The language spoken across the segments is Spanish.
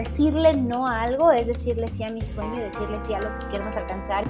decirle no a algo es decirle sí a mi sueño y decirle sí a lo que queremos alcanzar.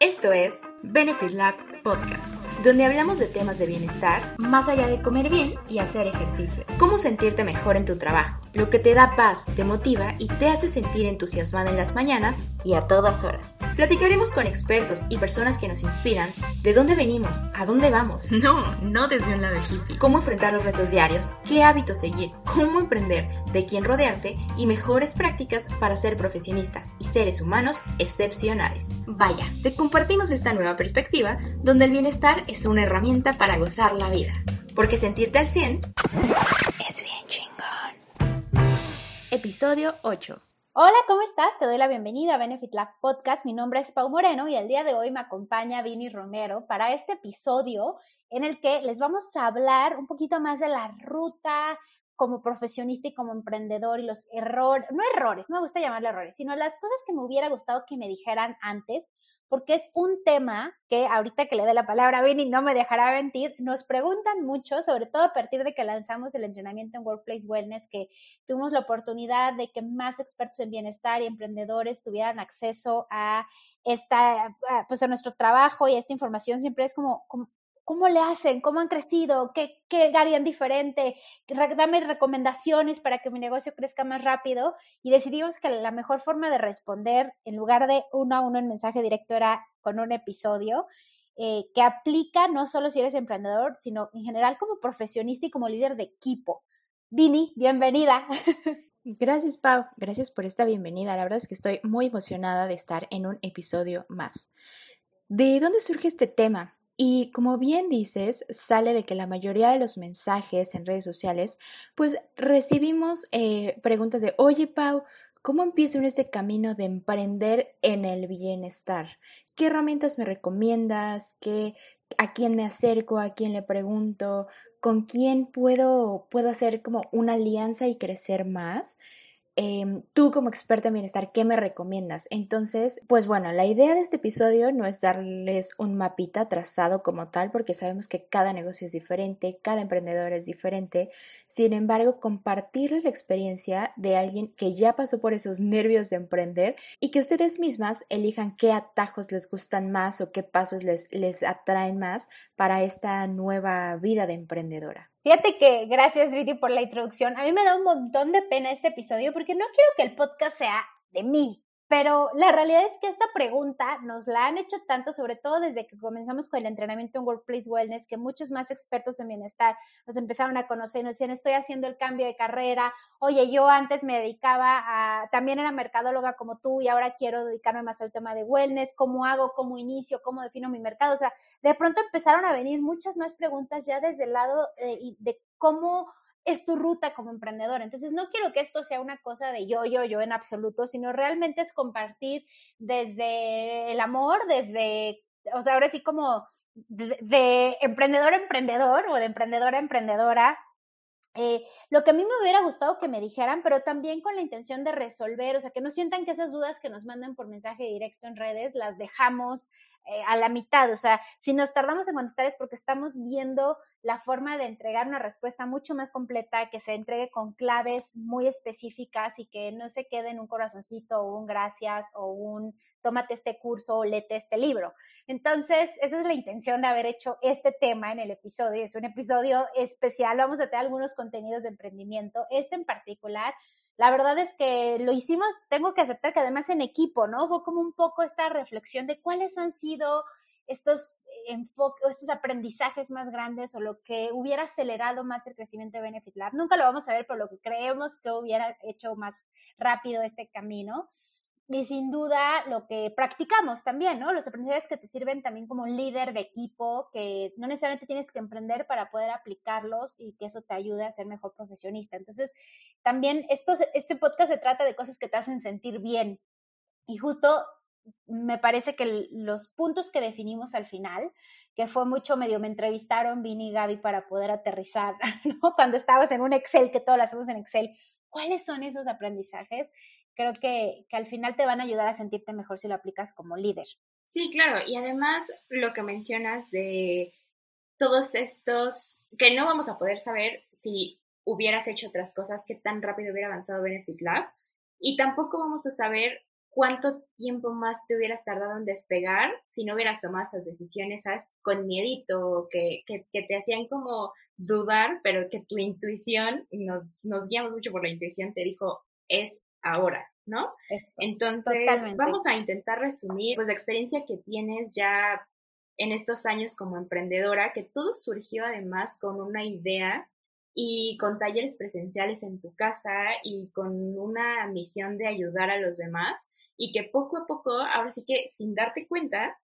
Esto es Benefit Lab Podcast, donde hablamos de temas de bienestar más allá de comer bien y hacer ejercicio. Cómo sentirte mejor en tu trabajo, lo que te da paz, te motiva y te hace sentir entusiasmada en las mañanas y a todas horas. Platicaremos con expertos y personas que nos inspiran de dónde venimos, a dónde vamos. No, no desde un lado hippie. Cómo enfrentar los retos diarios, qué hábitos seguir, cómo emprender, de quién rodearte y mejores prácticas para ser profesionistas y seres humanos excepcionales. Vaya, te compartimos esta nueva perspectiva donde el bienestar es una herramienta para gozar la vida. Porque sentirte al 100 es bien chingón. Episodio 8. Hola, ¿cómo estás? Te doy la bienvenida a Benefit Lab Podcast. Mi nombre es Pau Moreno y el día de hoy me acompaña Vini Romero para este episodio en el que les vamos a hablar un poquito más de la ruta como profesionista y como emprendedor y los errores, no errores, no me gusta llamarle errores, sino las cosas que me hubiera gustado que me dijeran antes, porque es un tema que ahorita que le dé la palabra a Vini no me dejará mentir, nos preguntan mucho, sobre todo a partir de que lanzamos el entrenamiento en Workplace Wellness, que tuvimos la oportunidad de que más expertos en bienestar y emprendedores tuvieran acceso a esta, pues a nuestro trabajo y a esta información, siempre es como, como ¿Cómo le hacen? ¿Cómo han crecido? ¿Qué, qué harían diferente? Dame recomendaciones para que mi negocio crezca más rápido. Y decidimos que la mejor forma de responder, en lugar de uno a uno en mensaje directo, era con un episodio eh, que aplica no solo si eres emprendedor, sino en general como profesionista y como líder de equipo. Vini, bienvenida. Gracias, Pau. Gracias por esta bienvenida. La verdad es que estoy muy emocionada de estar en un episodio más. ¿De dónde surge este tema? Y como bien dices, sale de que la mayoría de los mensajes en redes sociales, pues recibimos eh, preguntas de, oye Pau, ¿cómo empiezo en este camino de emprender en el bienestar? ¿Qué herramientas me recomiendas? ¿Qué, ¿A quién me acerco? ¿A quién le pregunto? ¿Con quién puedo, puedo hacer como una alianza y crecer más? Em, tú como experta en bienestar, ¿qué me recomiendas? Entonces, pues bueno, la idea de este episodio no es darles un mapita trazado como tal, porque sabemos que cada negocio es diferente, cada emprendedor es diferente. Sin embargo, compartirles la experiencia de alguien que ya pasó por esos nervios de emprender y que ustedes mismas elijan qué atajos les gustan más o qué pasos les, les atraen más para esta nueva vida de emprendedora. Fíjate que gracias Viri por la introducción. A mí me da un montón de pena este episodio porque no quiero que el podcast sea de mí, pero la realidad es que esta pregunta nos la han hecho tanto, sobre todo desde que comenzamos con el entrenamiento en Workplace Wellness, que muchos más expertos en bienestar nos empezaron a conocer y nos decían, estoy haciendo el cambio de carrera, oye, yo antes me dedicaba a, también era mercadóloga como tú y ahora quiero dedicarme más al tema de wellness, ¿cómo hago? ¿Cómo inicio? ¿Cómo defino mi mercado? O sea, de pronto empezaron a venir muchas más preguntas ya desde el lado eh, de cómo es tu ruta como emprendedor. Entonces, no quiero que esto sea una cosa de yo, yo, yo en absoluto, sino realmente es compartir desde el amor, desde, o sea, ahora sí como de, emprendedor a emprendedor o de emprendedora a emprendedora, eh, lo que a mí me hubiera gustado que me dijeran, pero también con la intención de resolver, o sea, que no sientan que esas dudas que nos mandan por mensaje directo en redes las dejamos eh, a la mitad. O sea, si nos tardamos en contestar es porque estamos viendo la forma de entregar una respuesta mucho más completa, que se entregue con claves muy específicas y que no se quede en un corazoncito o un gracias o un tómate este curso o lete este libro. Entonces, esa es la intención de haber hecho este tema en el episodio. Es un episodio especial. Vamos a tener algunos contenidos de emprendimiento. Este en particular la verdad es que lo hicimos, tengo que aceptar que además en equipo, ¿no? Fue como un poco esta reflexión de cuáles han sido estos enfoques, estos aprendizajes más grandes o lo que hubiera acelerado más el crecimiento de Benefit Lab. Nunca lo vamos a ver, pero lo que creemos que hubiera hecho más rápido este camino y sin duda lo que practicamos también, ¿no? Los aprendizajes que te sirven también como líder de equipo, que no necesariamente tienes que emprender para poder aplicarlos y que eso te ayude a ser mejor profesionista. Entonces, también esto, este podcast se trata de cosas que te hacen sentir bien. Y justo me parece que los puntos que definimos al final, que fue mucho medio, me entrevistaron Vini y Gaby para poder aterrizar, ¿no? Cuando estabas en un Excel, que todo lo hacemos en Excel, ¿cuáles son esos aprendizajes? Creo que, al final te van a ayudar a sentirte mejor si lo aplicas como líder. Sí, claro, y además lo que mencionas de todos estos que no vamos a poder saber si hubieras hecho otras cosas, qué tan rápido hubiera avanzado Benefit Lab. y tampoco vamos a saber cuánto tiempo más te hubieras tardado en despegar si no hubieras tomado esas decisiones, ¿sabes? Con miedito, que, que, que te hacían como dudar, pero que tu intuición, nos, nos guiamos mucho por la intuición, te dijo, es ahora, ¿no? Entonces, vamos a intentar resumir, pues, la experiencia que tienes ya en estos años como emprendedora, que todo surgió además con una idea y con talleres presenciales en tu casa y con una misión de ayudar a los demás y que poco a poco, ahora sí que sin darte cuenta,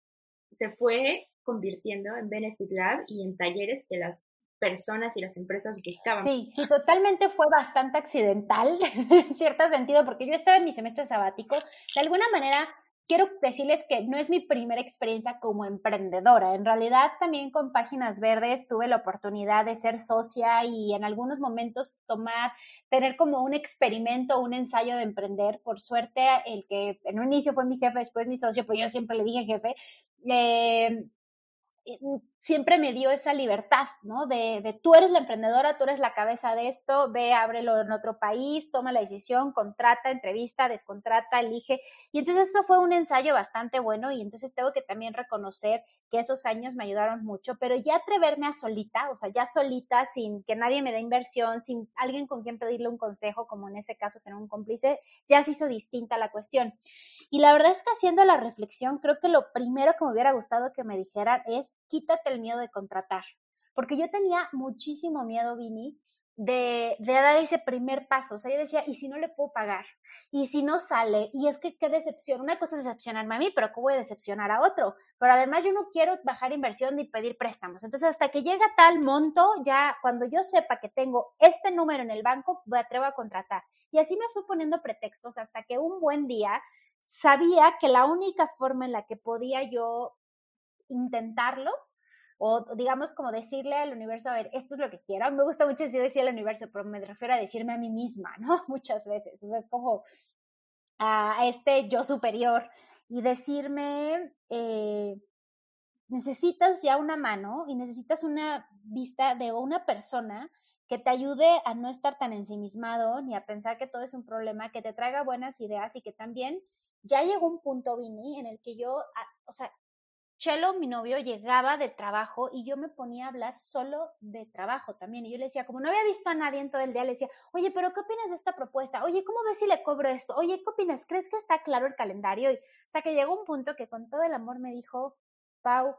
se fue convirtiendo en Benefit Lab y en talleres que las personas y las empresas buscaban. Sí, sí, totalmente fue bastante accidental, en cierto sentido, porque yo estaba en mi semestre sabático, de alguna manera quiero decirles que no es mi primera experiencia como emprendedora. En realidad, también con Páginas Verdes tuve la oportunidad de ser socia y en algunos momentos tomar, tener como un experimento, un ensayo de emprender. Por suerte, el que en un inicio fue mi jefe, después mi socio, pero yo siempre le dije jefe, eh, siempre me dio esa libertad, ¿no? De, de, tú eres la emprendedora, tú eres la cabeza de esto, ve, ábrelo en otro país, toma la decisión, contrata, entrevista, descontrata, elige. Y entonces eso fue un ensayo bastante bueno y entonces tengo que también reconocer que esos años me ayudaron mucho, pero ya atreverme a solita, o sea, ya solita, sin que nadie me dé inversión, sin alguien con quien pedirle un consejo, como en ese caso tener un cómplice, ya se hizo distinta la cuestión. Y la verdad es que haciendo la reflexión, creo que lo primero que me hubiera gustado que me dijeran es, quítate el miedo de contratar. Porque yo tenía muchísimo miedo, Vini, de, de, dar ese primer paso. O sea, yo decía, ¿y si no le puedo pagar? ¿Y si no sale? Y es que qué decepción. Una cosa es decepcionarme a mí, pero ¿cómo voy a decepcionar a otro? Pero además yo no quiero bajar inversión ni pedir préstamos. Entonces, hasta que llega tal monto, ya cuando yo sepa que tengo este número en el banco, me atrevo a contratar. Y así me fui poniendo pretextos hasta que un buen día sabía que la única forma en la que podía yo intentarlo o digamos como decirle al universo, a ver, esto es lo que quiero. Me gusta mucho decir, decir al universo, pero me refiero a decirme a mí misma, ¿no? Muchas veces. O sea, es como a este yo superior y decirme, eh, necesitas ya una mano y necesitas una vista de una persona que te ayude a no estar tan ensimismado ni a pensar que todo es un problema, que te traiga buenas ideas y que también ya llegó un punto, Vini, en el que yo, o sea, Chelo, mi novio, llegaba de trabajo y yo me ponía a hablar solo de trabajo también. Y yo le decía, como no había visto a nadie en todo el día, le decía, oye, pero ¿qué opinas de esta propuesta? Oye, ¿cómo ves si le cobro esto? Oye, ¿qué opinas? ¿Crees que está claro el calendario? Y hasta que llegó un punto que con todo el amor me dijo, Pau,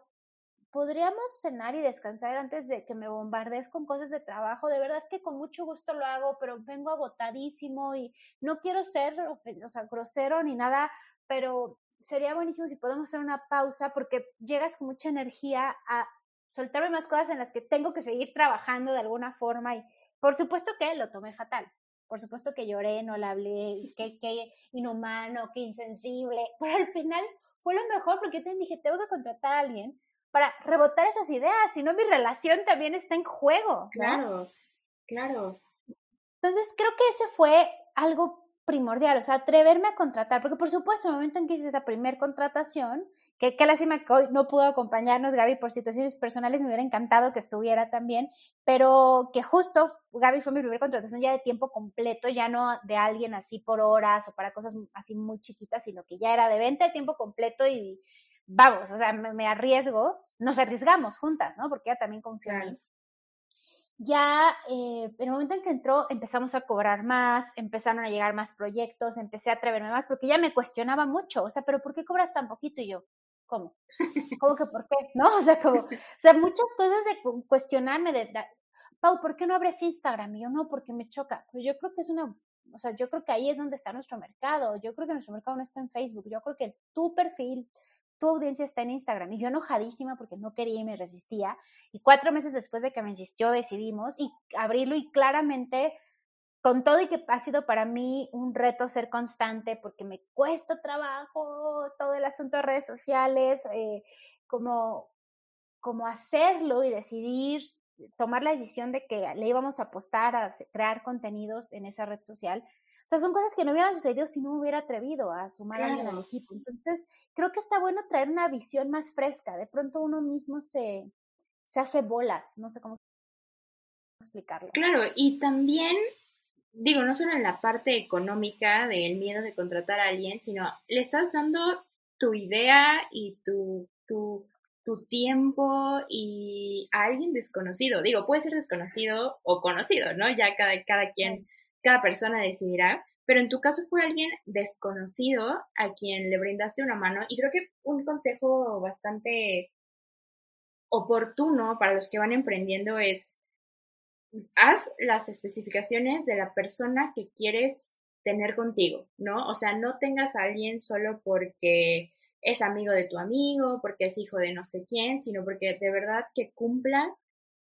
podríamos cenar y descansar antes de que me bombardees con cosas de trabajo. De verdad que con mucho gusto lo hago, pero vengo agotadísimo y no quiero ser, o sea, grosero ni nada, pero sería buenísimo si podemos hacer una pausa porque llegas con mucha energía a soltarme más cosas en las que tengo que seguir trabajando de alguna forma y por supuesto que lo tomé fatal. Por supuesto que lloré, no le hablé, que, que inhumano, que insensible, pero al final fue lo mejor porque yo te dije, tengo que contratar a alguien para rebotar esas ideas, si no mi relación también está en juego. Claro, claro. Entonces creo que ese fue algo primordial, o sea, atreverme a contratar, porque por supuesto, en el momento en que hice esa primer contratación, que qué lástima que hoy no pudo acompañarnos Gaby por situaciones personales, me hubiera encantado que estuviera también, pero que justo Gaby fue mi primera contratación ya de tiempo completo, ya no de alguien así por horas o para cosas así muy chiquitas, sino que ya era de venta de tiempo completo y vamos, o sea, me, arriesgo, nos arriesgamos juntas, ¿no? Porque ella también confió en mí ya eh, en el momento en que entró empezamos a cobrar más, empezaron a llegar más proyectos, empecé a atreverme más porque ella me cuestionaba mucho, o sea, pero ¿por qué cobras tan poquito? Y yo, ¿cómo? ¿Cómo que por qué? ¿No? O sea, como, o sea, muchas cosas de cuestionarme de, Pau, ¿por qué no abres Instagram? Y yo, no, porque me choca. Pero yo creo que es una, o sea, yo creo que ahí es donde está nuestro mercado. Yo creo que nuestro mercado no está en Facebook. Yo creo que tu perfil, tu audiencia está en Instagram. Y yo enojadísima porque no quería y me resistía. Y cuatro meses después de que me insistió, decidimos y abrirlo y claramente, con todo y que ha sido para mí un reto ser constante porque me cuesta trabajo todo el asunto de redes sociales, eh, como, como hacerlo y decidir tomar la decisión de que le íbamos a apostar a crear contenidos en esa red social o sea, son cosas que no hubieran sucedido si no me hubiera atrevido a sumar a alguien al equipo. Entonces, creo que está bueno traer una visión más fresca. De pronto uno mismo se, se hace bolas, no sé cómo explicarlo. Claro, y también digo, no solo en la parte económica del miedo de contratar a alguien, sino le estás dando tu idea y tu, tu, tu tiempo y a alguien desconocido. Digo, puede ser desconocido o conocido, ¿no? Ya cada, cada quien, cada persona decidirá. Pero en tu caso fue alguien desconocido a quien le brindaste una mano y creo que un consejo bastante oportuno para los que van emprendiendo es haz las especificaciones de la persona que quieres tener contigo, ¿no? O sea, no tengas a alguien solo porque es amigo de tu amigo, porque es hijo de no sé quién, sino porque de verdad que cumpla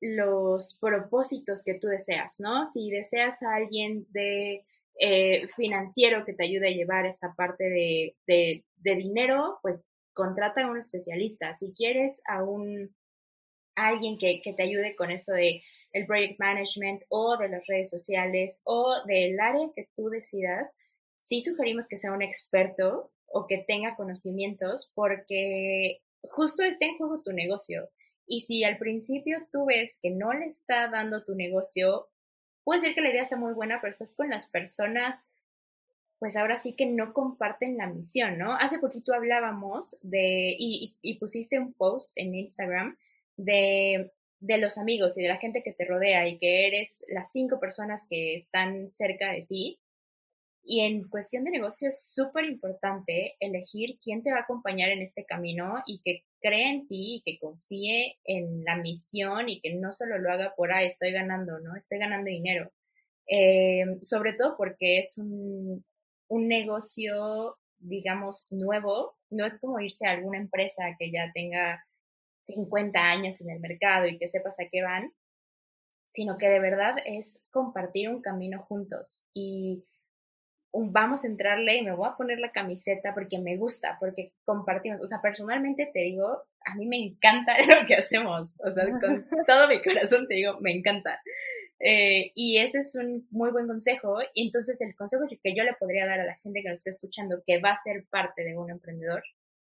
los propósitos que tú deseas, ¿no? Si deseas a alguien de eh, financiero que te ayude a llevar esta parte de, de, de dinero, pues contrata a un especialista. Si quieres a un alguien que, que, te ayude con esto de el project management o de las redes sociales o del área que tú decidas, sí sugerimos que sea un experto o que tenga conocimientos porque justo está en juego tu negocio. Y si al principio tú ves que no le está dando tu negocio, puede ser que la idea sea muy buena, pero estás con las personas, pues ahora sí que no comparten la misión, ¿no? Hace poquito hablábamos de, y, y, y pusiste un post en Instagram de de los amigos y de la gente que te rodea y que eres las cinco personas que están cerca de ti. Y en cuestión de negocio es súper importante elegir quién te va a acompañar en este camino y que cree en ti y que confíe en la misión y que no solo lo haga por, ahí estoy ganando, ¿no? Estoy ganando dinero. Eh, sobre todo porque es un, un negocio, digamos, nuevo. No es como irse a alguna empresa que ya tenga 50 años en el mercado y que sepas a qué van, sino que de verdad es compartir un camino juntos y vamos a entrarle y me voy a poner la camiseta porque me gusta, porque compartimos, o sea, personalmente te digo, a mí me encanta lo que hacemos, o sea, con todo mi corazón te digo, me encanta. Eh, y ese es un muy buen consejo. Y entonces el consejo que yo le podría dar a la gente que nos está escuchando, que va a ser parte de un emprendedor,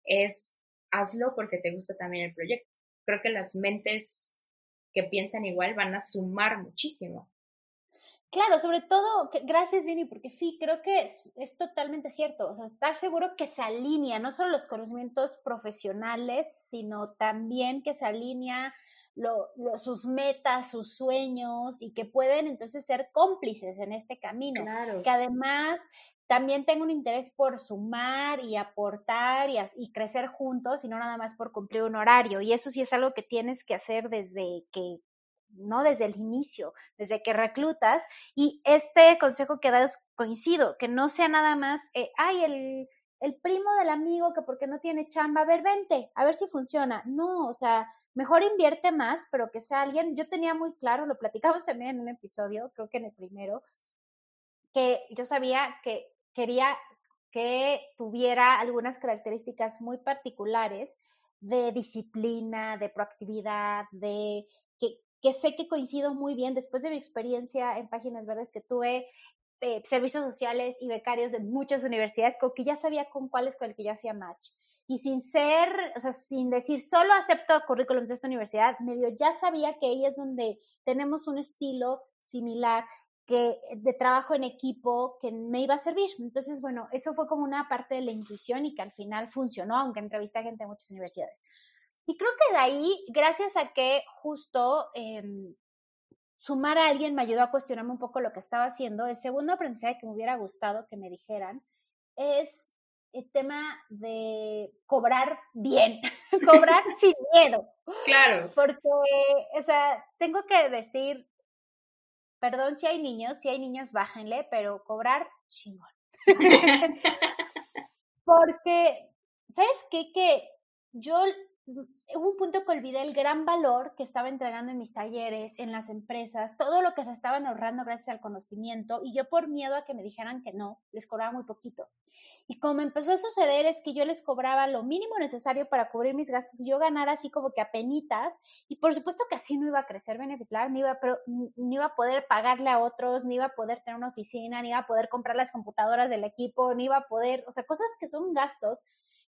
es hazlo porque te gusta también el proyecto. Creo que las mentes que piensan igual van a sumar muchísimo. Claro, sobre todo, gracias Vini, porque sí, creo que es, es, totalmente cierto. O sea, estar seguro que se alinea no solo los conocimientos profesionales, sino también que se alinea lo, lo, sus metas, sus sueños y que pueden entonces ser cómplices en este camino. Claro. Que además también tengo un interés por sumar y aportar y, y, crecer juntos y no nada más por cumplir un horario. Y eso sí es algo que tienes que hacer desde que, no desde el inicio, desde que reclutas. Y este consejo que das coincido, que no sea nada más, eh, ay, el, el primo del amigo que porque no tiene chamba, a ver, vente, a ver si funciona. No, o sea, mejor invierte más, pero que sea alguien, yo tenía muy claro, lo platicamos también en un episodio, creo que en el primero, que yo sabía que quería que tuviera algunas características muy particulares de disciplina, de proactividad, de que, que, sé que coincido muy bien después de mi experiencia en Páginas Verdes que tuve eh, servicios sociales y becarios de muchas universidades, con que ya sabía con cuál es con el que yo hacía match. Y sin ser, o sea, sin decir solo acepto currículums de esta universidad, medio ya sabía que ahí es donde tenemos un estilo similar que de trabajo en equipo que me iba a servir. Entonces, bueno, eso fue como una parte de la intuición y que al final funcionó, aunque entrevisté a gente de muchas universidades. Y creo que de ahí, gracias a que justo eh, sumar a alguien me ayudó a cuestionarme un poco lo que estaba haciendo, el segundo aprendizaje que me hubiera gustado que me dijeran es el tema de cobrar bien, cobrar sin miedo. Claro. Porque, o sea, tengo que decir, perdón si hay niños, si hay niños, bájenle, pero cobrar chingón. Porque, ¿sabes qué? Que yo hubo un punto que olvidé el gran valor que estaba entregando en mis talleres, en las empresas, todo lo que se estaban ahorrando gracias al conocimiento y yo por miedo a que me dijeran que no, les cobraba muy poquito. Y como empezó a suceder es que yo les cobraba lo mínimo necesario para cubrir mis gastos y yo ganara así como que a penitas y por supuesto que así no iba a crecer Benefitlar, ni ni iba a poder pagarle a otros, ni iba a poder tener una oficina, ni iba a poder comprar las computadoras del equipo, ni iba a poder, o sea, cosas que son gastos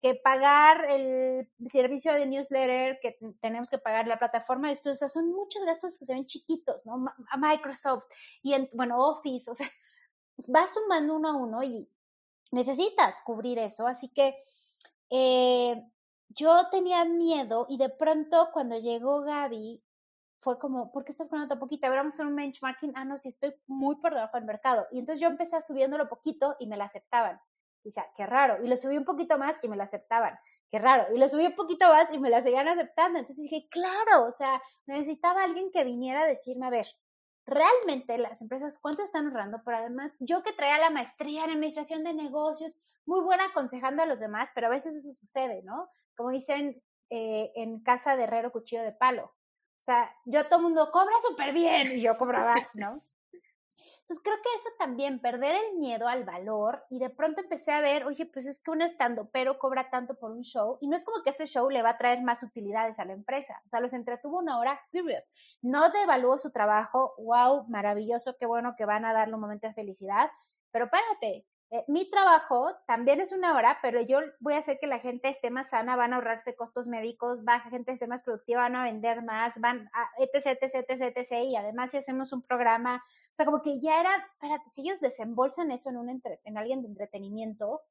que pagar el servicio de newsletter, que tenemos que pagar la plataforma de estudios, o sea, son muchos gastos que se ven chiquitos, ¿no? A Microsoft y, en, bueno, Office, o sea, vas sumando uno a uno y necesitas cubrir eso, así que eh, yo tenía miedo y de pronto cuando llegó Gaby, fue como, ¿por qué estás ganando tan poquito? A ver, un benchmarking. Ah, no, si estoy muy por debajo del mercado. Y entonces yo empecé subiéndolo poquito y me lo aceptaban. Dice, qué raro. Y lo subí un poquito más y me lo aceptaban. Qué raro. Y lo subí un poquito más y me la seguían aceptando. Entonces dije, claro, o sea, necesitaba alguien que viniera a decirme, a ver, realmente las empresas cuánto están ahorrando, pero además yo que traía la maestría en administración de negocios, muy buena aconsejando a los demás, pero a veces eso sucede, ¿no? Como dicen eh, en casa de herrero cuchillo de palo. O sea, yo todo el mundo cobra súper bien y yo cobraba, ¿no? Entonces creo que eso también, perder el miedo al valor y de pronto empecé a ver, oye, pues es que un estando pero cobra tanto por un show y no es como que ese show le va a traer más utilidades a la empresa, o sea, los entretuvo una hora, period. No devalúo su trabajo, wow, maravilloso, qué bueno que van a darle un momento de felicidad, pero espérate, eh, mi trabajo también es una hora, pero yo voy a hacer que la gente esté más sana, van a ahorrarse costos médicos, va a gente esté más productiva, van a vender más, van a etc, etc, etc, etc. Y además si hacemos un programa, o sea, como que ya era, espérate, si ellos desembolsan eso en, un en alguien de entretenimiento,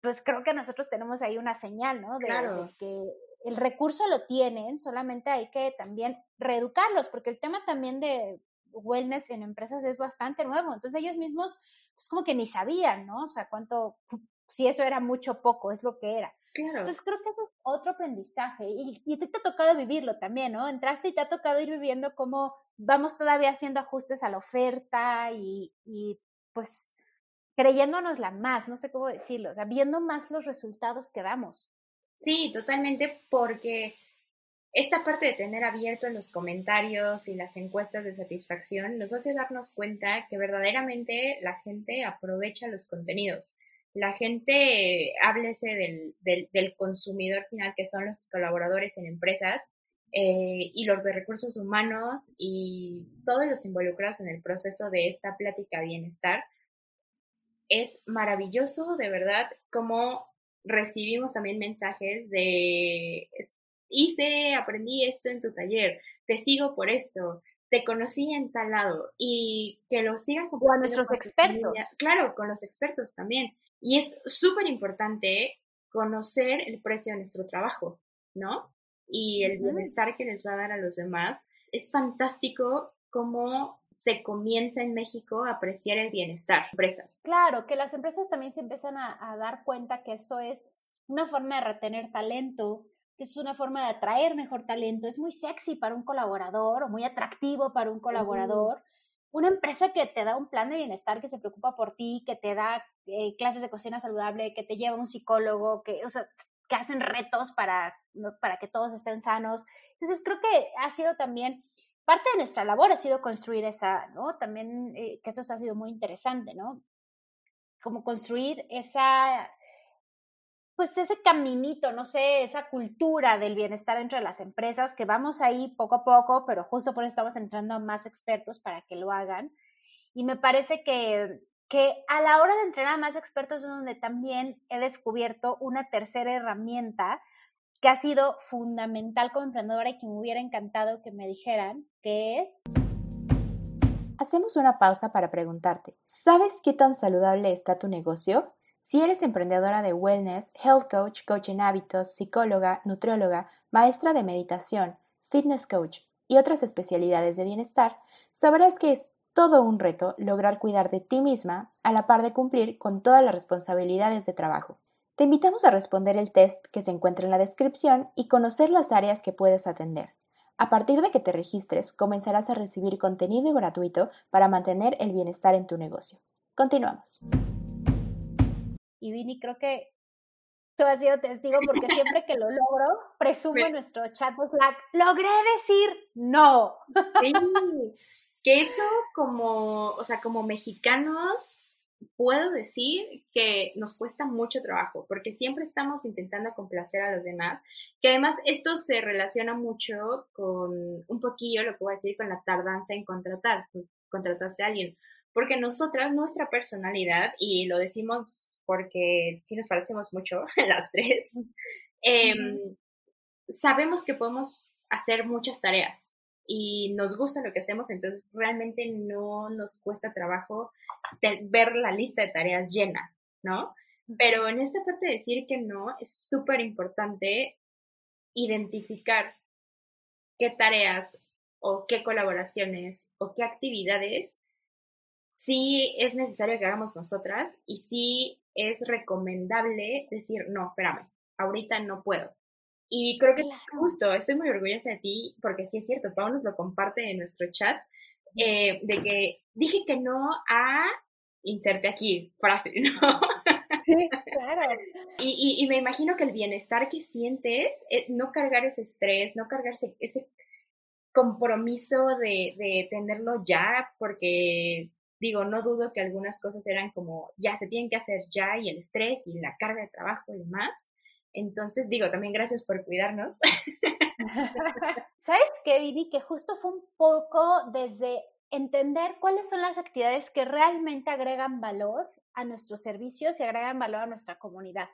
pues creo que nosotros tenemos ahí una señal, ¿no? De, claro. de que el recurso lo tienen, solamente hay que también reeducarlos, porque el tema también de wellness en empresas es bastante nuevo. Entonces ellos mismos pues como que ni sabían, ¿no? O sea, cuánto, si eso era mucho o poco, es lo que era. Claro. Entonces creo que eso es otro aprendizaje y, y te, te ha tocado vivirlo también, ¿no? Entraste y te ha tocado ir viviendo cómo vamos todavía haciendo ajustes a la oferta y, y pues creyéndonosla más, no sé cómo decirlo, o sea, viendo más los resultados que damos. Sí, totalmente, porque esta parte de tener abierto los comentarios y las encuestas de satisfacción nos hace darnos cuenta que verdaderamente la gente aprovecha los contenidos. La gente, háblese del, del, consumidor final, que son los colaboradores en empresas, eh, y los de recursos humanos y todos los involucrados en el proceso de esta plática bienestar. Es maravilloso, de verdad, cómo recibimos también mensajes de hice, aprendí esto en tu taller, te sigo por esto, te conocí en tal lado y que lo sigan con a nuestros expertos. Claro, con los expertos también. Y es súper importante conocer el precio de nuestro trabajo, ¿no? Y el bienestar que les va a dar a los demás. Es fantástico cómo se comienza en México a apreciar el bienestar. Empresas. Claro, que las empresas también se empiezan a, a dar cuenta que esto es una forma de retener talento, que es una forma de atraer mejor talento, es muy sexy para un colaborador o muy atractivo para un colaborador. Una empresa que te da un plan de bienestar, que se preocupa por ti, que te da eh, clases de cocina saludable, que te lleva un psicólogo, que, o sea, que hacen retos para, para que todos estén sanos. Entonces, creo que ha sido también parte de nuestra labor, ha sido construir esa, ¿no? También eh, que eso ha sido muy interesante, ¿no? Como construir esa pues ese caminito, no sé, esa cultura del bienestar entre las empresas, que vamos ahí poco a poco, pero justo por eso estamos entrando a más expertos para que lo hagan. Y me parece que, que a la hora de entrenar a más expertos es donde también he descubierto una tercera herramienta que ha sido fundamental como emprendedora y que me hubiera encantado que me dijeran, que es... Hacemos una pausa para preguntarte, ¿sabes qué tan saludable está tu negocio? Si eres emprendedora de wellness, health coach, coach en hábitos, psicóloga, nutrióloga, maestra de meditación, fitness coach y otras especialidades de bienestar, sabrás que es todo un reto lograr cuidar de ti misma a la par de cumplir con todas las responsabilidades de trabajo. Te invitamos a responder el test que se encuentra en la descripción y conocer las áreas que puedes atender. A partir de que te registres, comenzarás a recibir contenido gratuito para mantener el bienestar en tu negocio. Continuamos. Y Vini, creo que tú has sido testigo porque siempre que lo logro, presumo en nuestro chat Slack, logré decir no. Sí, que esto como, o sea, como mexicanos, puedo decir que nos cuesta mucho trabajo, porque siempre estamos intentando complacer a los demás, que además esto se relaciona mucho con un poquillo, lo que voy a decir, con la tardanza en contratar. Contrataste a alguien porque nosotras, nuestra personalidad, y lo decimos porque sí nos parecemos mucho las tres, em, sabemos que podemos hacer muchas tareas y nos gusta lo que hacemos, entonces realmente no nos cuesta trabajo ver la lista de tareas llena, ¿no? Pero en esta parte de decir que no, es súper importante identificar qué tareas o qué colaboraciones o qué actividades sí es necesario que hagamos nosotras y sí es recomendable decir, no, espérame, ahorita no puedo. Y creo que justo, estoy muy orgullosa de ti porque sí es cierto, Pau nos lo comparte en nuestro chat, eh, de que dije que no a inserte aquí frase, ¿no? Sí, claro. Y, y, me imagino que el bienestar que sientes, eh, no cargar ese estrés, no cargarse ese compromiso de, de tenerlo ya, porque digo, no dudo que algunas cosas eran como, ya se tienen que hacer ya, y el estrés y la carga de trabajo y demás. Entonces, digo, también gracias por cuidarnos. ¿Sabes qué, Viri? Que justo fue un poco desde entender cuáles son las actividades que realmente agregan valor a nuestros servicios y agregan valor a nuestra comunidad.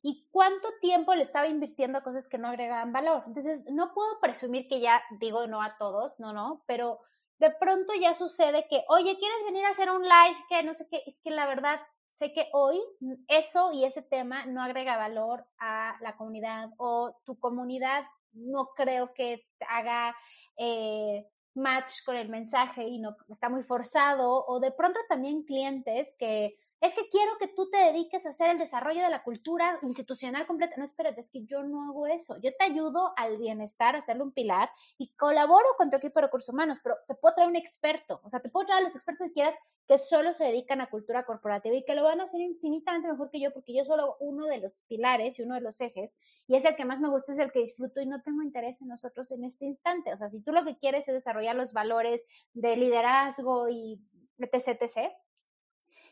Y cuánto tiempo le estaba invirtiendo a cosas que no agregaban valor. Entonces, no puedo presumir que ya digo no a todos, no, no, pero de pronto ya sucede que, oye, ¿quieres venir a hacer un live? Que no sé qué, es que la verdad sé que hoy eso y ese tema no agrega valor a la comunidad o tu comunidad no creo que haga eh, match con el mensaje y no está muy forzado o de pronto también clientes que es que quiero que tú te dediques a hacer el desarrollo de la cultura institucional completa. No, espérate, es que yo no hago eso. Yo te ayudo al bienestar, a hacerle un pilar y colaboro con tu equipo de recursos humanos, pero te puedo traer un experto, o sea, te puedo traer a los expertos que quieras que solo se dedican a cultura corporativa y que lo van a hacer infinitamente mejor que yo, porque yo solo uno de los pilares y uno de los ejes, y es el que más me gusta, es el que disfruto y no tengo interés en nosotros en este instante. O sea, si tú lo que quieres es desarrollar los valores de liderazgo y etc, etc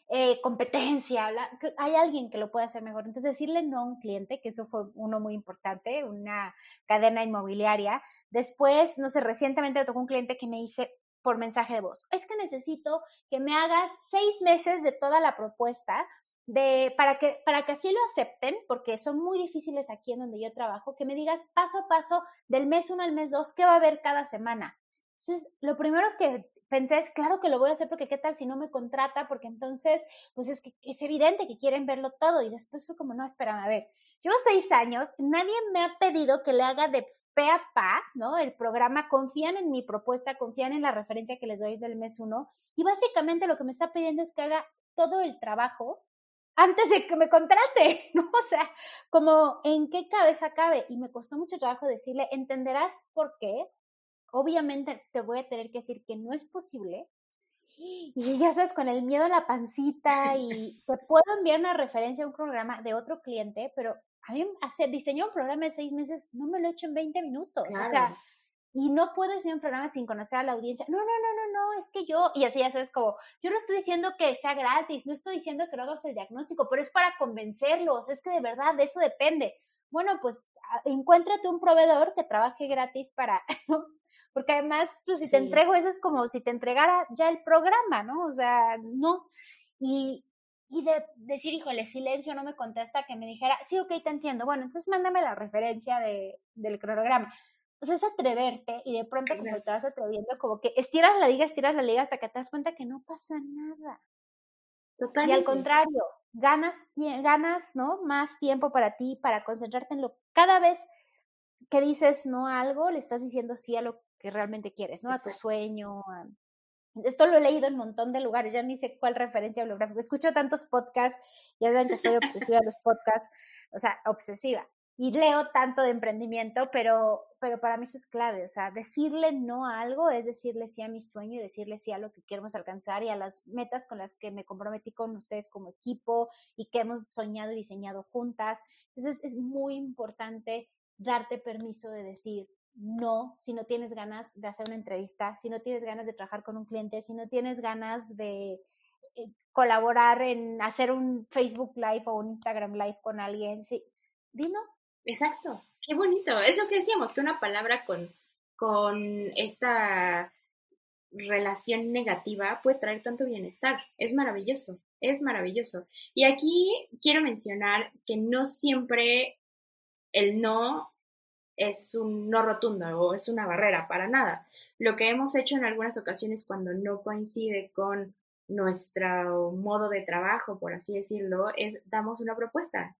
eh, competencia, hay alguien que lo puede hacer mejor. Entonces, decirle no a un cliente, que eso fue uno muy importante, una cadena inmobiliaria. Después, no sé, recientemente tocó un cliente que me dice por mensaje de voz, es que necesito que me hagas seis meses de toda la propuesta de, para, que, para que así lo acepten, porque son muy difíciles aquí en donde yo trabajo, que me digas paso a paso del mes uno al mes dos, qué va a haber cada semana. Entonces, lo primero que pensé, es claro que lo voy a hacer porque qué tal si no me contrata, porque entonces, pues es que es evidente que quieren verlo todo. Y después fue como, no, espérame, a ver, llevo seis años, nadie me ha pedido que le haga de pe a pa, ¿no? El programa, confían en mi propuesta, confían en la referencia que les doy del mes uno. Y básicamente lo que me está pidiendo es que haga todo el trabajo antes de que me contrate, ¿no? O sea, como en qué cabeza cabe. Y me costó mucho trabajo decirle, entenderás por qué, obviamente te voy a tener que decir que no es posible. Y ya sabes, con el miedo a la pancita y te puedo enviar una referencia a un programa de otro cliente, pero a mí hacer, diseñar un programa de seis meses no me lo he hecho en 20 minutos. O sea, y no puedo diseñar un programa sin conocer a la audiencia. No, no, no, no, no, es que yo, y así ya sabes, como, yo no estoy diciendo que sea gratis, no estoy diciendo que no hagas el diagnóstico, pero es para convencerlos, es que de verdad de eso depende. Bueno, pues encuéntrate un proveedor que trabaje gratis para, porque además, pues, si te entrego eso es como si te entregara ya el programa, ¿no? O sea, no. Y, y de decir, híjole, silencio, no me contesta, que me dijera, sí, ok, te entiendo, bueno, entonces mándame la referencia de, del cronograma. O sea, es atreverte y de pronto como te vas atreviendo, como que estiras la liga, estiras la liga hasta que te das cuenta que no pasa nada. Totalmente. Y al contrario, ganas, ganas, ¿no? Más tiempo para ti, para concentrarte en lo cada vez que dices no a algo, le estás diciendo sí a lo que realmente quieres, ¿no? A tu sueño. Esto lo he leído en un montón de lugares, ya ni sé cuál referencia bibliográfica. Escucho tantos podcasts, ya saben que soy obsesiva de los podcasts, o sea, obsesiva. Y leo tanto de emprendimiento, pero, pero para mí eso es clave. O sea, decirle no a algo es decirle sí a mi sueño y decirle sí a lo que queremos alcanzar y a las metas con las que me comprometí con ustedes como equipo y que hemos soñado y diseñado juntas. Entonces es muy importante darte permiso de decir, no si no tienes ganas de hacer una entrevista, si no tienes ganas de trabajar con un cliente, si no tienes ganas de eh, colaborar en hacer un Facebook Live o un Instagram Live con alguien. Sí, dino. Exacto, qué bonito. Eso que decíamos, que una palabra con, con esta relación negativa puede traer tanto bienestar. Es maravilloso, es maravilloso. Y aquí quiero mencionar que no siempre el no es un no rotundo o es una barrera, para nada. Lo que hemos hecho en algunas ocasiones cuando no coincide con nuestro modo de trabajo, por así decirlo, es damos una propuesta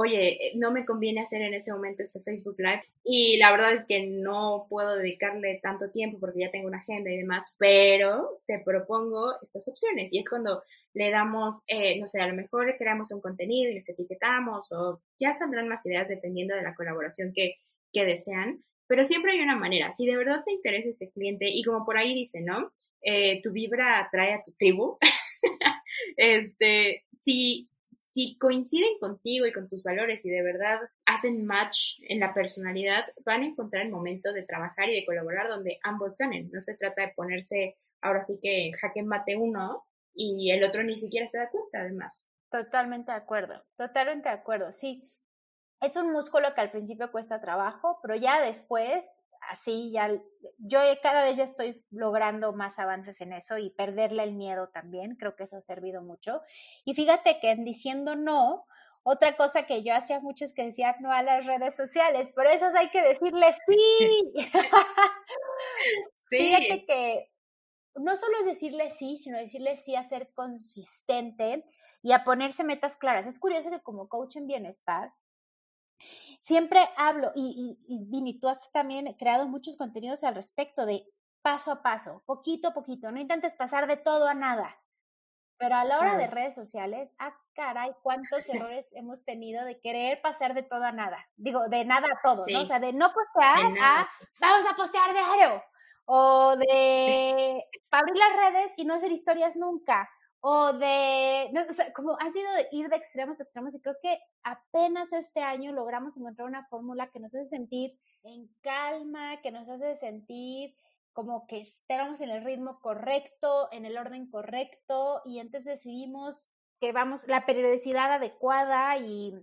oye, eh, no me conviene hacer en ese momento este Facebook Live y la verdad es que no puedo dedicarle tanto tiempo porque ya tengo una agenda y demás, pero te propongo estas opciones y es cuando le damos, eh, no sé, a lo mejor creamos un contenido y les etiquetamos o ya saldrán más ideas dependiendo de la colaboración que, que desean, pero siempre hay una manera, si de verdad te interesa ese cliente y como por ahí dice, ¿no? Eh, tu vibra atrae a tu tribu. este, si si coinciden contigo y con tus valores y de verdad hacen match en la personalidad, van a encontrar el momento de trabajar y de colaborar donde ambos ganen. No se trata de ponerse ahora sí que jaque mate uno y el otro ni siquiera se da cuenta, además. Totalmente de acuerdo, totalmente de acuerdo. Sí, es un músculo que al principio cuesta trabajo, pero ya después así ya, yo cada vez ya estoy logrando más avances en eso y perderle el miedo también, creo que eso ha servido mucho. Y fíjate que en diciendo no, otra cosa que yo hacía mucho es que decía no a las redes sociales, pero esas hay que decirles sí. sí. Fíjate que no solo es decirle sí, sino decirle sí a ser consistente y a ponerse metas claras. Es curioso que como coach en bienestar, Siempre hablo, y, y, Vini, tú has también creado muchos contenidos al respecto de paso a paso, poquito a poquito, no intentes pasar de todo a nada. Pero a la hora de redes sociales, ah, caray, cuántos errores hemos tenido de querer pasar de todo a nada. Digo, de nada a todo, ¿no? O sea, de no postear a vamos a postear diario. O de abrir las redes y no hacer historias nunca o de, no, o sea, como ha sido de ir de extremos a extremos y creo que apenas este año logramos encontrar una fórmula que nos hace sentir en calma, que nos hace sentir como que estemos en el ritmo correcto, en el orden correcto y entonces decidimos que vamos la periodicidad adecuada y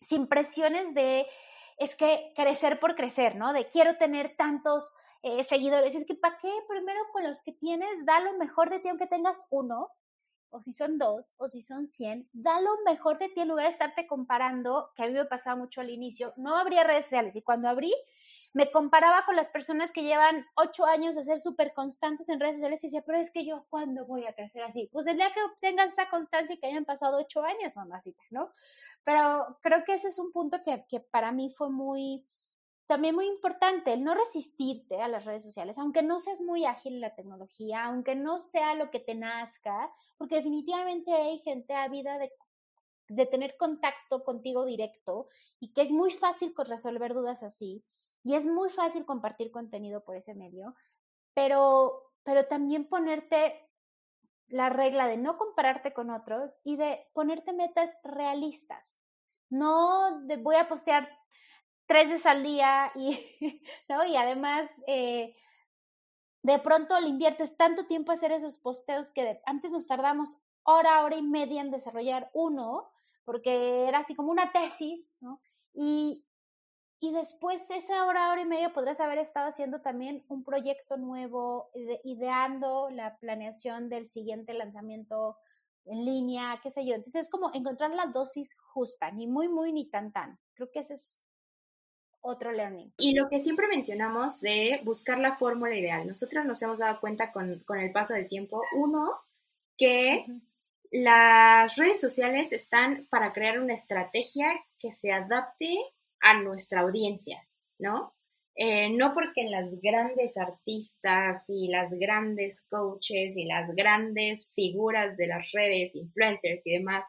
sin presiones de es que crecer por crecer, ¿no? De quiero tener tantos eh, seguidores. Es que ¿para qué? Primero con los que tienes, da lo mejor de ti aunque tengas uno o si son dos, o si son cien, da lo mejor de ti en lugar de estarte comparando, que a mí me pasaba mucho al inicio, no habría redes sociales y cuando abrí me comparaba con las personas que llevan ocho años de ser súper constantes en redes sociales y decía, pero es que yo, ¿cuándo voy a crecer así? Pues el día que obtengas esa constancia y que hayan pasado ocho años, mamacita, ¿no? Pero creo que ese es un punto que, que para mí fue muy, también muy importante el no resistirte a las redes sociales, aunque no seas muy ágil en la tecnología, aunque no sea lo que te nazca, porque definitivamente hay gente ávida de, de tener contacto contigo directo y que es muy fácil resolver dudas así y es muy fácil compartir contenido por ese medio, pero, pero también ponerte la regla de no compararte con otros y de ponerte metas realistas. No voy a postear tres veces al día y, ¿no? y además eh, de pronto le inviertes tanto tiempo a hacer esos posteos que antes nos tardamos hora, hora y media en desarrollar uno, porque era así como una tesis, ¿no? Y, y después esa hora, hora y media podrías haber estado haciendo también un proyecto nuevo, ideando la planeación del siguiente lanzamiento en línea, qué sé yo. Entonces es como encontrar la dosis justa, ni muy, muy, ni tan, tan. Creo que ese es otro learning. Y lo que siempre mencionamos de buscar la fórmula ideal. Nosotros nos hemos dado cuenta con, el paso del tiempo, uno, que las redes sociales están para crear una estrategia que se adapte a nuestra audiencia, ¿no? Eh, no porque las grandes artistas y las grandes coaches y las grandes figuras de las redes, influencers y demás,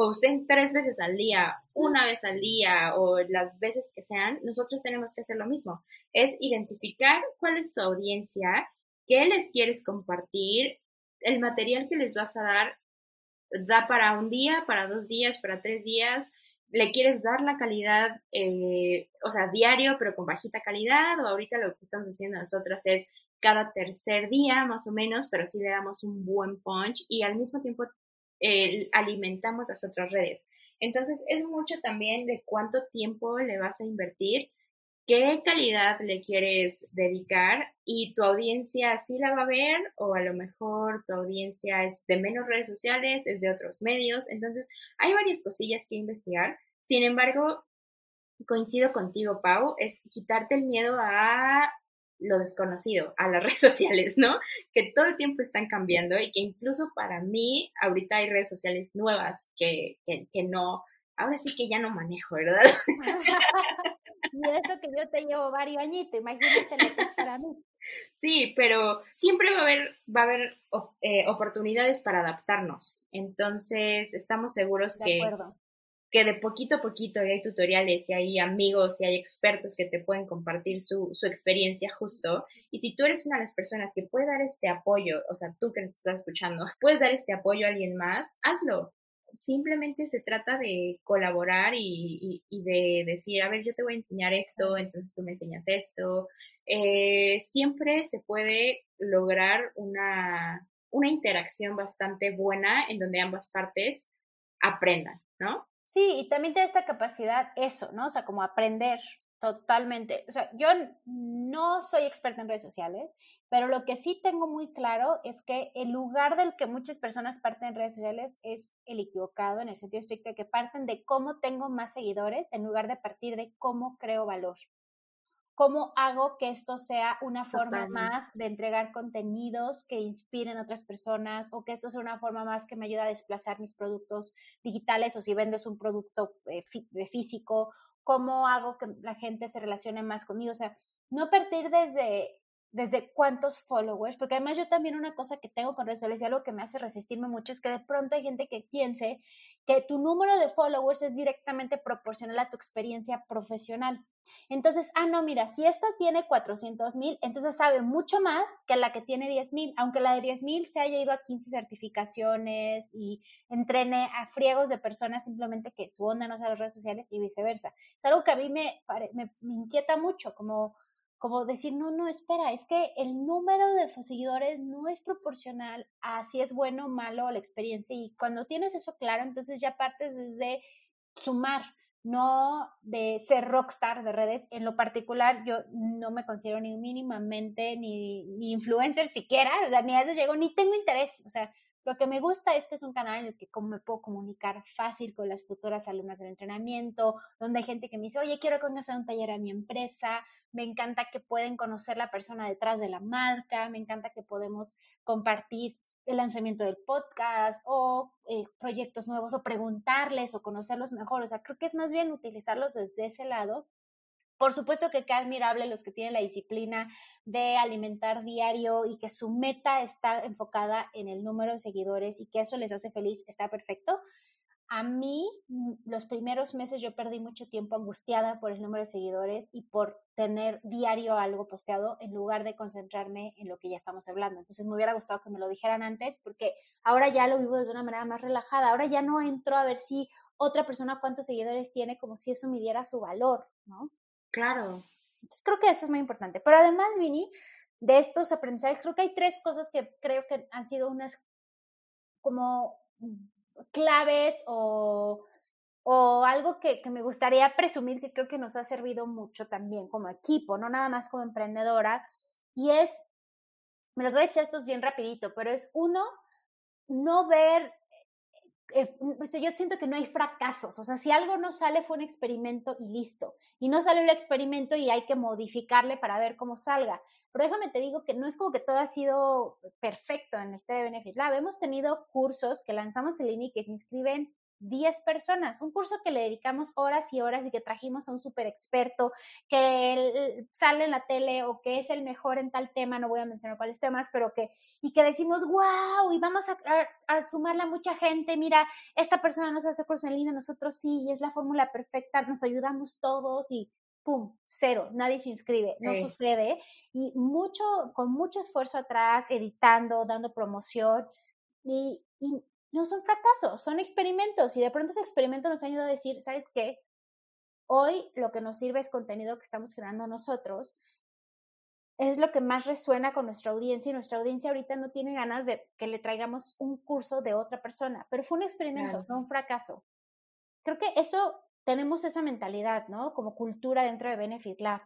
posten tres veces al día, una vez al día o las veces que sean, nosotros tenemos que hacer lo mismo. Es identificar cuál es tu audiencia, qué les quieres compartir, el material que les vas a dar da para un día, para dos días, para tres días. Le quieres dar la calidad, eh, o sea, diario, pero con bajita calidad, o ahorita lo que estamos haciendo nosotros es cada tercer día más o menos, pero sí le damos un buen punch y al mismo tiempo alimentamos las otras redes. Entonces, es mucho también de cuánto tiempo le vas a invertir, qué calidad le quieres dedicar y tu audiencia sí la va a ver o a lo mejor tu audiencia es de menos redes sociales, es de otros medios. Entonces, hay varias cosillas que investigar. Sin embargo, coincido contigo, Pau, es quitarte el miedo a lo desconocido, a las redes sociales, ¿no? Que todo el tiempo están cambiando y que incluso para mí ahorita hay redes sociales nuevas que, que, no, ahora sí que ya no manejo, ¿verdad? y eso que yo te llevo varios añitos, imagínate lo que es para mí. Sí, pero siempre va a haber, va a haber eh, oportunidades para adaptarnos. Entonces, estamos seguros de que, acuerdo que de poquito a poquito hay tutoriales y hay amigos y hay expertos que te pueden compartir su, su, experiencia justo. Y si tú eres una de las personas que puede dar este apoyo, o sea, tú que nos estás escuchando, puedes dar este apoyo a alguien más, hazlo. Simplemente se trata de colaborar y, y, de decir, a ver, yo te voy a enseñar esto, entonces tú me enseñas esto. Eh, siempre se puede lograr una, una interacción bastante buena en donde ambas partes aprendan, ¿no? Sí, y también tiene esta capacidad, eso, ¿no? O sea, como aprender totalmente. O sea, yo no soy experta en redes sociales, pero lo que sí tengo muy claro es que el lugar del que muchas personas parten en redes sociales es el equivocado, en el sentido estricto de que parten de cómo tengo más seguidores en lugar de partir de cómo creo valor. ¿Cómo hago que esto sea una forma más de entregar contenidos que inspiren a otras personas o que esto sea una forma más que me ayude a desplazar mis productos digitales o si vendes un producto eh, físico? ¿Cómo hago que la gente se relacione más conmigo? O sea, no partir desde desde cuántos followers, porque además yo también una cosa que tengo con redes sociales y algo que me hace resistirme mucho es que de pronto hay gente que piense que tu número de followers es directamente proporcional a tu experiencia profesional. Entonces, ah, no, mira, si esta tiene 400 mil, entonces sabe mucho más que la que tiene 10 mil, aunque la de 10 mil se haya ido a 15 certificaciones y entrene a friegos de personas simplemente que su onda no sea las redes sociales y viceversa. Es algo que a mí me, me, me inquieta mucho, como como decir, no, no, espera, es que el número de seguidores no es proporcional a si es bueno o malo la experiencia. Y cuando tienes eso claro, entonces ya partes desde sumar, no de ser rockstar de redes. En lo particular, yo no me considero ni mínimamente ni, ni influencer siquiera, o sea, ni a eso llego, ni tengo interés. O sea, lo que me gusta es que es un canal en el que como me puedo comunicar fácil con las futuras alumnas del entrenamiento, donde hay gente que me dice, oye, quiero que un taller a mi empresa, me encanta que pueden conocer la persona detrás de la marca, me encanta que podemos compartir el lanzamiento del podcast o eh, proyectos nuevos o preguntarles o conocerlos mejor. O sea, creo que es más bien utilizarlos desde ese lado por supuesto que qué admirable los que tienen la disciplina de alimentar diario y que su meta está enfocada en el número de seguidores y que eso les hace feliz, está perfecto. A mí, mm, los primeros meses yo perdí mucho tiempo angustiada por el número de seguidores y por tener diario algo posteado en lugar de concentrarme en lo que ya estamos hablando. Entonces me hubiera gustado que me lo dijeran antes porque ahora ya lo vivo de una manera más relajada. Ahora ya no entro a ver si otra persona cuántos seguidores tiene como si eso midiera su valor, ¿no? Claro. Entonces creo que eso es muy importante. Pero además, Vini, de estos aprendizajes, creo que hay tres cosas que creo que han sido unas como claves o, o algo que, que, me gustaría presumir que creo que nos ha servido mucho también como equipo, no nada más como emprendedora. Y es, me los voy a echar estos bien rapidito, pero es uno, no ver eh, yo siento que no hay fracasos, o sea, si algo no sale fue un experimento y listo, y no sale el experimento y hay que modificarle para ver cómo salga. Pero déjame te digo que no es como que todo ha sido perfecto en este de Benefit Lab. Hemos tenido cursos que lanzamos en línea que se inscriben 10 personas, un curso que le dedicamos horas y horas y que trajimos a un super experto que sale en la tele o que es el mejor en tal tema, no voy a mencionar cuáles temas, pero que, y que decimos, wow, y vamos a, a, sumarle a mucha gente, mira, esta persona nos hace curso en línea, nosotros sí, y es la fórmula perfecta, nos ayudamos todos y pum, cero, nadie se inscribe, no sucede, y mucho, con mucho esfuerzo atrás, editando, dando promoción, y, y no son fracasos, son experimentos y de pronto ese experimento nos ayuda a decir, ¿sabes qué? Hoy lo que nos sirve es contenido que estamos creando nosotros, es lo que más resuena con nuestra audiencia y nuestra audiencia ahorita no tiene ganas de que le traigamos un curso de otra persona, pero fue un experimento, no un fracaso. Creo que eso tenemos esa mentalidad, ¿no? Como cultura dentro de Benefit Lab.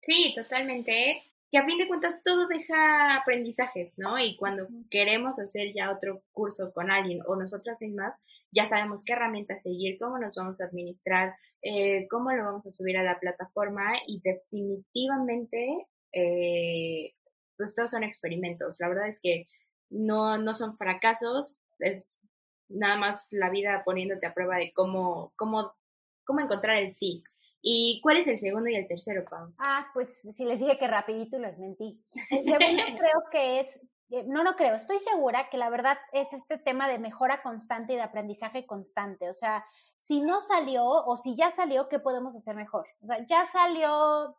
Sí, totalmente que a fin de cuentas todo deja aprendizajes, ¿no? Y cuando queremos hacer ya otro curso con alguien o nosotras mismas, ya sabemos qué herramientas seguir, cómo nos vamos a administrar, eh, cómo lo vamos a subir a la plataforma y definitivamente, eh, pues todos son experimentos. La verdad es que no, no son fracasos, es nada más la vida poniéndote a prueba de cómo, cómo, cómo encontrar el sí. ¿Y cuál es el segundo y el tercero, Pau? Ah, pues si les dije que rapidito les mentí. El segundo creo que es, eh, no, no creo, estoy segura que la verdad es este tema de mejora constante y de aprendizaje constante. O sea, si no salió o si ya salió, ¿qué podemos hacer mejor? O sea, ya salió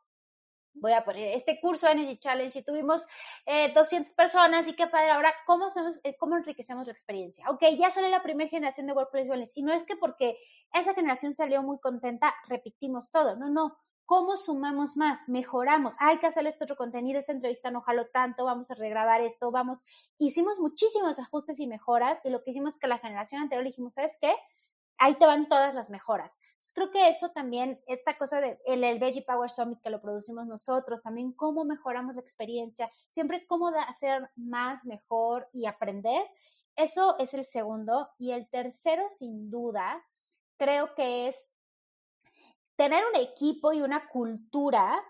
voy a poner este curso Energy Challenge y tuvimos eh, 200 personas y qué padre, ahora, ¿cómo, hacemos, eh, ¿cómo enriquecemos la experiencia? Ok, ya sale la primera generación de Workplace Wellness y no es que porque esa generación salió muy contenta, repetimos todo, no, no. ¿Cómo sumamos más? Mejoramos. Hay que hacer este otro contenido, esta entrevista no jaló tanto, vamos a regrabar esto, vamos. Hicimos muchísimos ajustes y mejoras y lo que hicimos es que la generación anterior dijimos, ¿sabes qué? Ahí te van todas las mejoras. creo que eso también, esta cosa del el, el Veggie Power Summit que lo producimos nosotros, también cómo mejoramos la experiencia, siempre es cómo hacer más, mejor y aprender. Eso es el segundo. Y el tercero, sin duda, creo que es tener un equipo y una cultura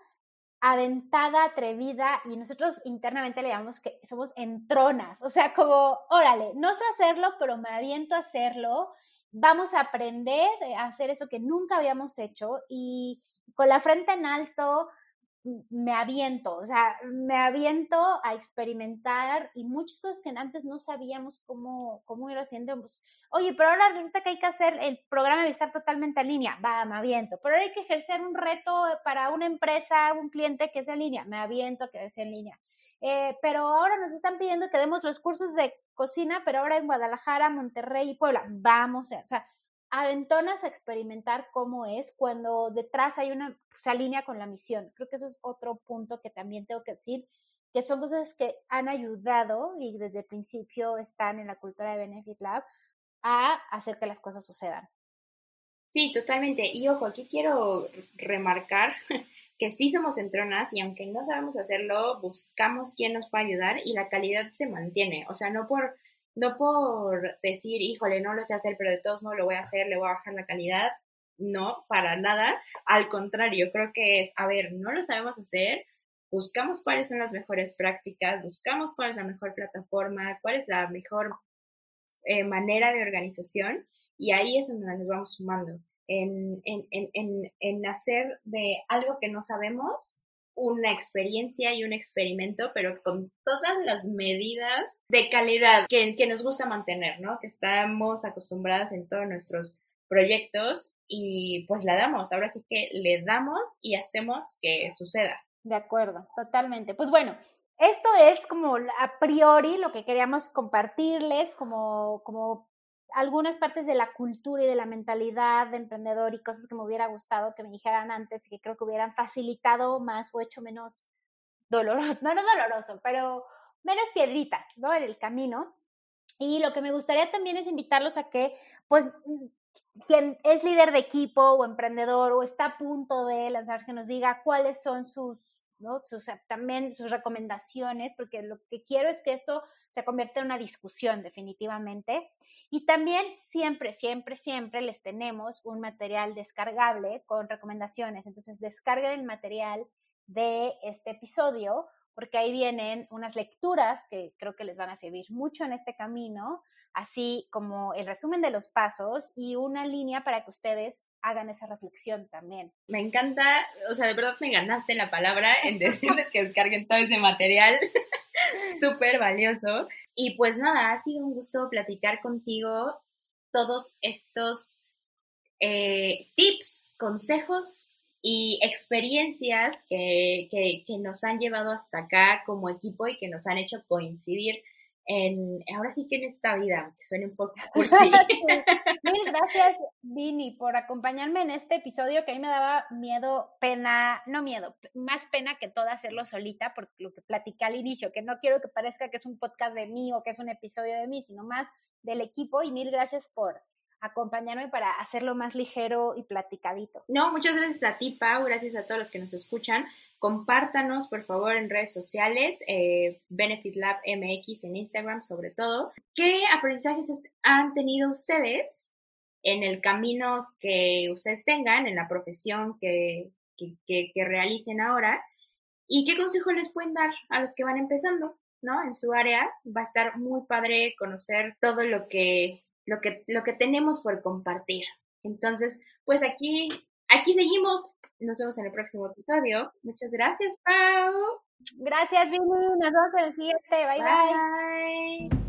aventada, atrevida, y nosotros internamente le llamamos que somos entronas, o sea, como, órale, no sé hacerlo, pero me aviento a hacerlo vamos a aprender a hacer eso que nunca habíamos hecho y con la frente en alto me aviento, o sea, me aviento a experimentar y muchas cosas que antes no sabíamos cómo, cómo ir haciendo. Pues, Oye, pero ahora resulta que hay que hacer el programa de estar totalmente en línea, va, me aviento. Pero ahora hay que ejercer un reto para una empresa, un cliente que sea en línea, me aviento a que sea en línea. Eh, pero ahora nos están pidiendo que demos los cursos de cocina, pero ahora en Guadalajara, Monterrey y Puebla. Vamos, o sea, aventonas a experimentar cómo es cuando detrás hay una, se alinea con la misión. Creo que eso es otro punto que también tengo que decir, que son cosas que han ayudado y desde el principio están en la cultura de Benefit Lab a hacer que las cosas sucedan. Sí, totalmente. Y ojo, aquí quiero remarcar que sí somos entronas y aunque no sabemos hacerlo, buscamos quién nos puede ayudar y la calidad se mantiene. O sea, no por, no por decir, híjole, no lo sé hacer, pero de todos modos lo voy a hacer, le voy a bajar la calidad. No, para nada. Al contrario, creo que es, a ver, no lo sabemos hacer, buscamos cuáles son las mejores prácticas, buscamos cuál es la mejor plataforma, cuál es la mejor eh, manera de organización y ahí es donde nos vamos sumando en, en, en, en, hacer de algo que no sabemos una experiencia y un experimento, pero con todas las medidas de calidad que, que nos gusta mantener, ¿no? Que estamos acostumbradas en todos nuestros proyectos y pues la damos. Ahora sí que le damos y hacemos que suceda. De acuerdo, totalmente. Pues bueno, esto es como a priori lo que queríamos compartirles, como, como algunas partes de la cultura y de la mentalidad de emprendedor y cosas que me hubiera gustado que me dijeran antes y que creo que hubieran facilitado más o hecho menos doloroso, no, no doloroso, pero menos piedritas, ¿no? En el camino. Y lo que me gustaría también es invitarlos a que, pues, quien es líder de equipo o emprendedor o está a punto de lanzar, que nos diga cuáles son sus, ¿no? sus, también sus recomendaciones, porque lo que quiero es que esto se convierta en una discusión definitivamente. Y también siempre, siempre, siempre les tenemos un material descargable con recomendaciones. Entonces, descarguen el material de este episodio porque ahí vienen unas lecturas que creo que les van a servir mucho en este camino, así como el resumen de los pasos y una línea para que ustedes hagan esa reflexión también. Me encanta, o sea, de verdad me ganaste la palabra en decirles que descarguen todo ese material. Súper valioso. Y pues nada, ha sido un gusto platicar contigo todos estos eh, tips, consejos y experiencias que, que, que, nos han llevado hasta acá como equipo y que nos han hecho coincidir en, ahora sí que en esta vida, que suene un poco cursi. Mil gracias, Vini, por acompañarme en este episodio que a mí me daba miedo, pena, no miedo, más pena que todo hacerlo solita, por lo que platicé al inicio, que no quiero que parezca que es un podcast de mí o que es un episodio de mí, sino más del equipo y mil gracias por acompañarme para hacerlo más ligero y platicadito. No, muchas gracias a ti, Pau, gracias a todos los que nos escuchan. Compártanos, por favor, en redes sociales, eh, Benefit Lab MX en Instagram sobre todo. ¿Qué aprendizajes han tenido ustedes en el camino que ustedes tengan, en la profesión que, que, realicen ahora? ¿Y qué consejo les pueden dar a los que van empezando? ¿no? En su área va a estar muy padre conocer todo lo que lo que, lo que tenemos por compartir. Entonces, pues aquí, aquí seguimos. Nos vemos en el próximo episodio. Muchas gracias, Pau. Gracias, Vini. Nos vemos en el siguiente. bye. bye.